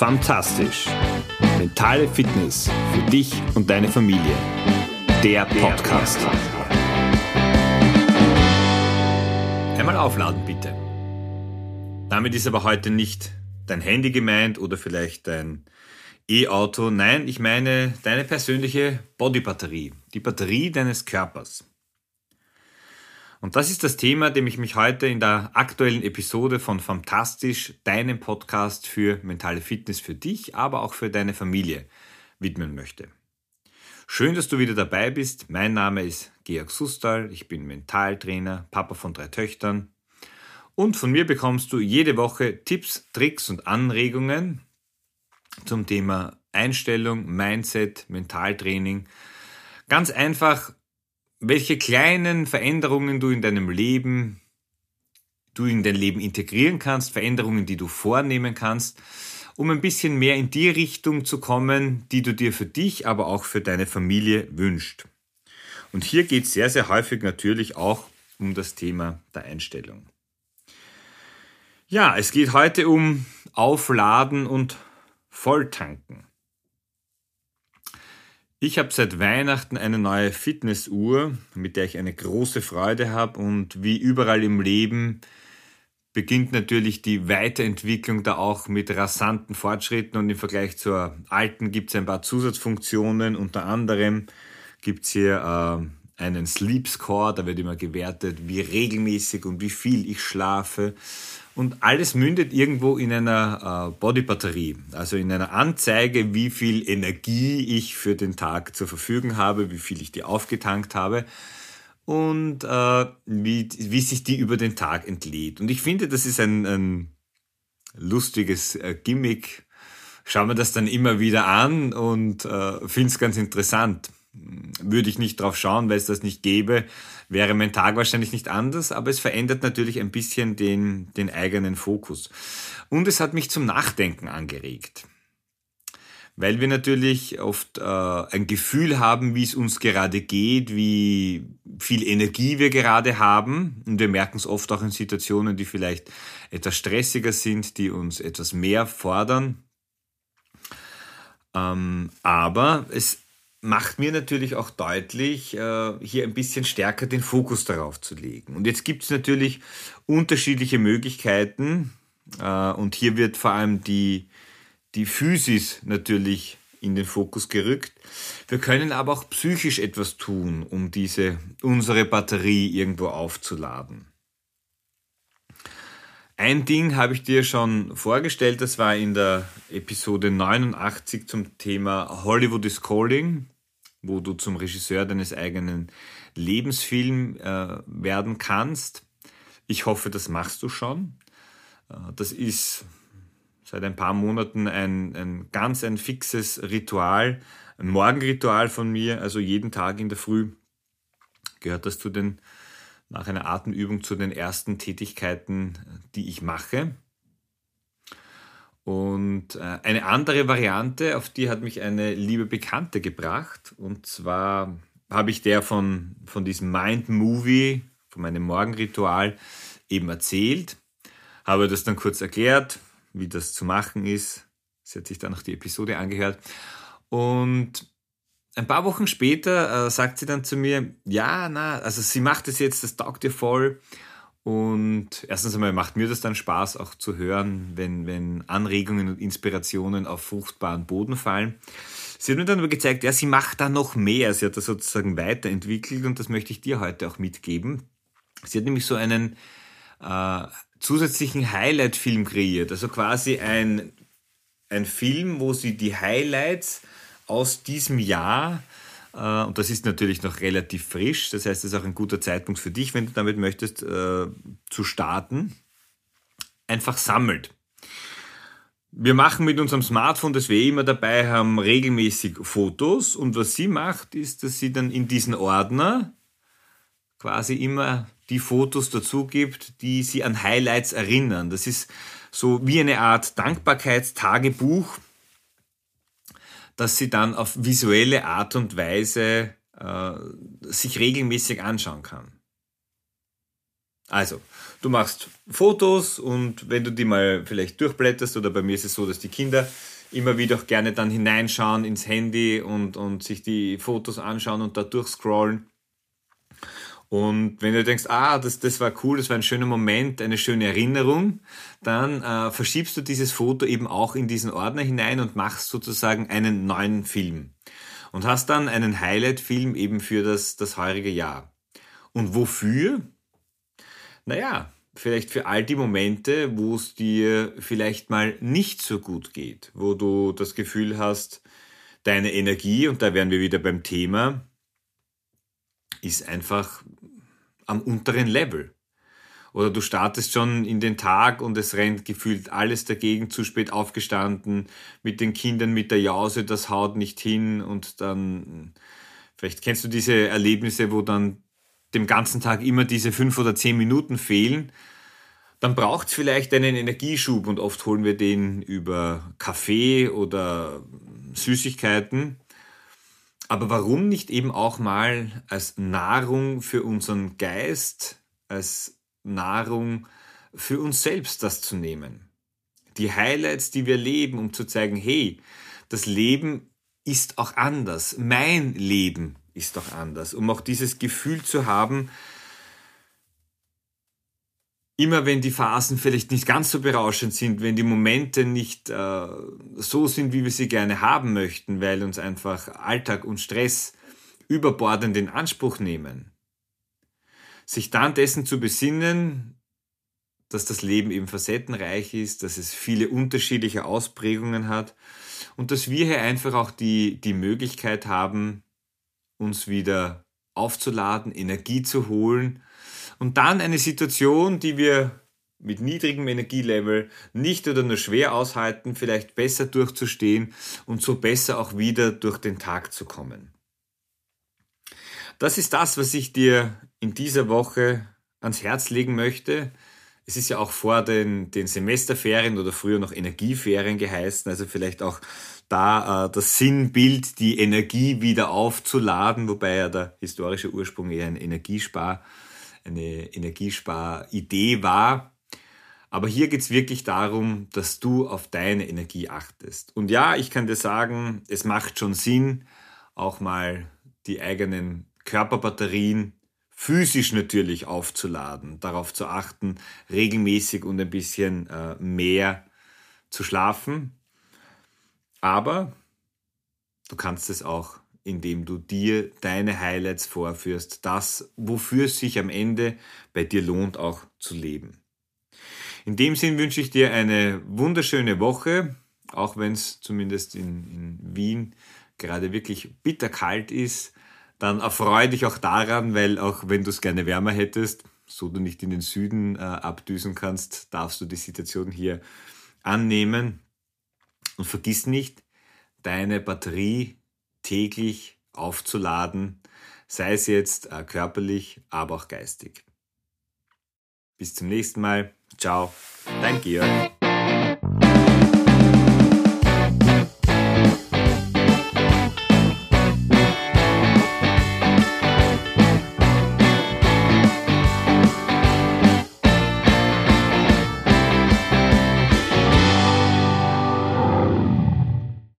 Fantastisch. Mentale Fitness für dich und deine Familie. Der Podcast. Einmal aufladen bitte. Damit ist aber heute nicht dein Handy gemeint oder vielleicht dein E-Auto. Nein, ich meine deine persönliche Bodybatterie. Die Batterie deines Körpers. Und das ist das Thema, dem ich mich heute in der aktuellen Episode von Fantastisch, deinem Podcast für mentale Fitness für dich, aber auch für deine Familie widmen möchte. Schön, dass du wieder dabei bist. Mein Name ist Georg Sustal, ich bin Mentaltrainer, Papa von drei Töchtern. Und von mir bekommst du jede Woche Tipps, Tricks und Anregungen zum Thema Einstellung, Mindset, Mentaltraining. Ganz einfach welche kleinen Veränderungen du in deinem Leben, du in dein Leben integrieren kannst, Veränderungen, die du vornehmen kannst, um ein bisschen mehr in die Richtung zu kommen, die du dir für dich, aber auch für deine Familie wünscht. Und hier geht es sehr, sehr häufig natürlich auch um das Thema der Einstellung. Ja, es geht heute um Aufladen und Volltanken. Ich habe seit Weihnachten eine neue Fitnessuhr, mit der ich eine große Freude habe und wie überall im Leben beginnt natürlich die Weiterentwicklung da auch mit rasanten Fortschritten und im Vergleich zur alten gibt es ein paar Zusatzfunktionen. Unter anderem gibt es hier äh, einen Sleep Score, da wird immer gewertet, wie regelmäßig und wie viel ich schlafe. Und alles mündet irgendwo in einer äh, Bodybatterie, also in einer Anzeige, wie viel Energie ich für den Tag zur Verfügung habe, wie viel ich die aufgetankt habe und äh, wie, wie sich die über den Tag entlädt. Und ich finde, das ist ein, ein lustiges äh, Gimmick. Schauen wir das dann immer wieder an und äh, finde es ganz interessant würde ich nicht drauf schauen, weil es das nicht gäbe, wäre mein Tag wahrscheinlich nicht anders, aber es verändert natürlich ein bisschen den, den eigenen Fokus. Und es hat mich zum Nachdenken angeregt. Weil wir natürlich oft äh, ein Gefühl haben, wie es uns gerade geht, wie viel Energie wir gerade haben. Und wir merken es oft auch in Situationen, die vielleicht etwas stressiger sind, die uns etwas mehr fordern. Ähm, aber es macht mir natürlich auch deutlich, äh, hier ein bisschen stärker den Fokus darauf zu legen. Und jetzt gibt es natürlich unterschiedliche Möglichkeiten äh, und hier wird vor allem die, die Physis natürlich in den Fokus gerückt. Wir können aber auch psychisch etwas tun, um diese, unsere Batterie irgendwo aufzuladen. Ein Ding habe ich dir schon vorgestellt, das war in der Episode 89 zum Thema Hollywood is Calling, wo du zum Regisseur deines eigenen Lebensfilms äh, werden kannst. Ich hoffe, das machst du schon. Äh, das ist seit ein paar Monaten ein, ein ganz ein fixes Ritual, ein Morgenritual von mir, also jeden Tag in der Früh gehört das zu den nach einer Atemübung zu den ersten Tätigkeiten, die ich mache. Und äh, eine andere Variante, auf die hat mich eine liebe Bekannte gebracht. Und zwar habe ich der von, von diesem Mind Movie, von meinem Morgenritual eben erzählt, habe das dann kurz erklärt, wie das zu machen ist. Sie hat sich dann noch die Episode angehört. Und ein paar Wochen später äh, sagt sie dann zu mir, ja, na, also sie macht es jetzt, das taugt ihr voll. Und erstens einmal macht mir das dann Spaß, auch zu hören, wenn, wenn Anregungen und Inspirationen auf fruchtbaren Boden fallen. Sie hat mir dann aber gezeigt, ja, sie macht da noch mehr. Sie hat das sozusagen weiterentwickelt und das möchte ich dir heute auch mitgeben. Sie hat nämlich so einen äh, zusätzlichen Highlight-Film kreiert. Also quasi ein, ein Film, wo sie die Highlights aus diesem Jahr, äh, und das ist natürlich noch relativ frisch, das heißt, es ist auch ein guter Zeitpunkt für dich, wenn du damit möchtest, äh, zu starten, einfach sammelt. Wir machen mit unserem Smartphone, das wir immer dabei haben, regelmäßig Fotos. Und was sie macht, ist, dass sie dann in diesen Ordner quasi immer die Fotos dazu gibt, die sie an Highlights erinnern. Das ist so wie eine Art Dankbarkeitstagebuch, dass sie dann auf visuelle Art und Weise äh, sich regelmäßig anschauen kann. Also, du machst Fotos und wenn du die mal vielleicht durchblätterst, oder bei mir ist es so, dass die Kinder immer wieder auch gerne dann hineinschauen ins Handy und, und sich die Fotos anschauen und da durchscrollen. Und wenn du denkst, ah, das, das war cool, das war ein schöner Moment, eine schöne Erinnerung, dann äh, verschiebst du dieses Foto eben auch in diesen Ordner hinein und machst sozusagen einen neuen Film. Und hast dann einen Highlight-Film eben für das, das heurige Jahr. Und wofür? Naja, vielleicht für all die Momente, wo es dir vielleicht mal nicht so gut geht, wo du das Gefühl hast, deine Energie, und da wären wir wieder beim Thema, ist einfach am unteren Level. Oder du startest schon in den Tag und es rennt gefühlt alles dagegen, zu spät aufgestanden, mit den Kindern mit der Jause, das haut nicht hin und dann, vielleicht kennst du diese Erlebnisse, wo dann dem ganzen Tag immer diese fünf oder zehn Minuten fehlen, dann braucht es vielleicht einen Energieschub und oft holen wir den über Kaffee oder Süßigkeiten. Aber warum nicht eben auch mal als Nahrung für unseren Geist, als Nahrung für uns selbst das zu nehmen? Die Highlights, die wir leben, um zu zeigen, hey, das Leben ist auch anders. Mein Leben ist doch anders. Um auch dieses Gefühl zu haben, immer wenn die Phasen vielleicht nicht ganz so berauschend sind, wenn die Momente nicht äh, so sind, wie wir sie gerne haben möchten, weil uns einfach Alltag und Stress überbordend in Anspruch nehmen, sich dann dessen zu besinnen, dass das Leben eben facettenreich ist, dass es viele unterschiedliche Ausprägungen hat und dass wir hier einfach auch die, die Möglichkeit haben, uns wieder aufzuladen, Energie zu holen und dann eine Situation, die wir mit niedrigem Energielevel nicht oder nur schwer aushalten, vielleicht besser durchzustehen und so besser auch wieder durch den Tag zu kommen. Das ist das, was ich dir in dieser Woche ans Herz legen möchte. Es ist ja auch vor den, den Semesterferien oder früher noch Energieferien geheißen, also vielleicht auch da äh, das Sinnbild, die Energie wieder aufzuladen, wobei ja der historische Ursprung eher ein Energiespar eine Energiesparidee war. Aber hier geht es wirklich darum, dass du auf deine Energie achtest. Und ja, ich kann dir sagen, es macht schon Sinn, auch mal die eigenen Körperbatterien physisch natürlich aufzuladen, darauf zu achten, regelmäßig und ein bisschen äh, mehr zu schlafen. Aber du kannst es auch indem du dir deine Highlights vorführst, das, wofür es sich am Ende bei dir lohnt, auch zu leben. In dem Sinn wünsche ich dir eine wunderschöne Woche, auch wenn es zumindest in, in Wien gerade wirklich bitterkalt ist. Dann erfreue dich auch daran, weil auch wenn du es gerne wärmer hättest, so du nicht in den Süden äh, abdüsen kannst, darfst du die Situation hier annehmen. Und vergiss nicht, deine Batterie täglich aufzuladen, sei es jetzt äh, körperlich, aber auch geistig. Bis zum nächsten Mal. Ciao, dein Georg.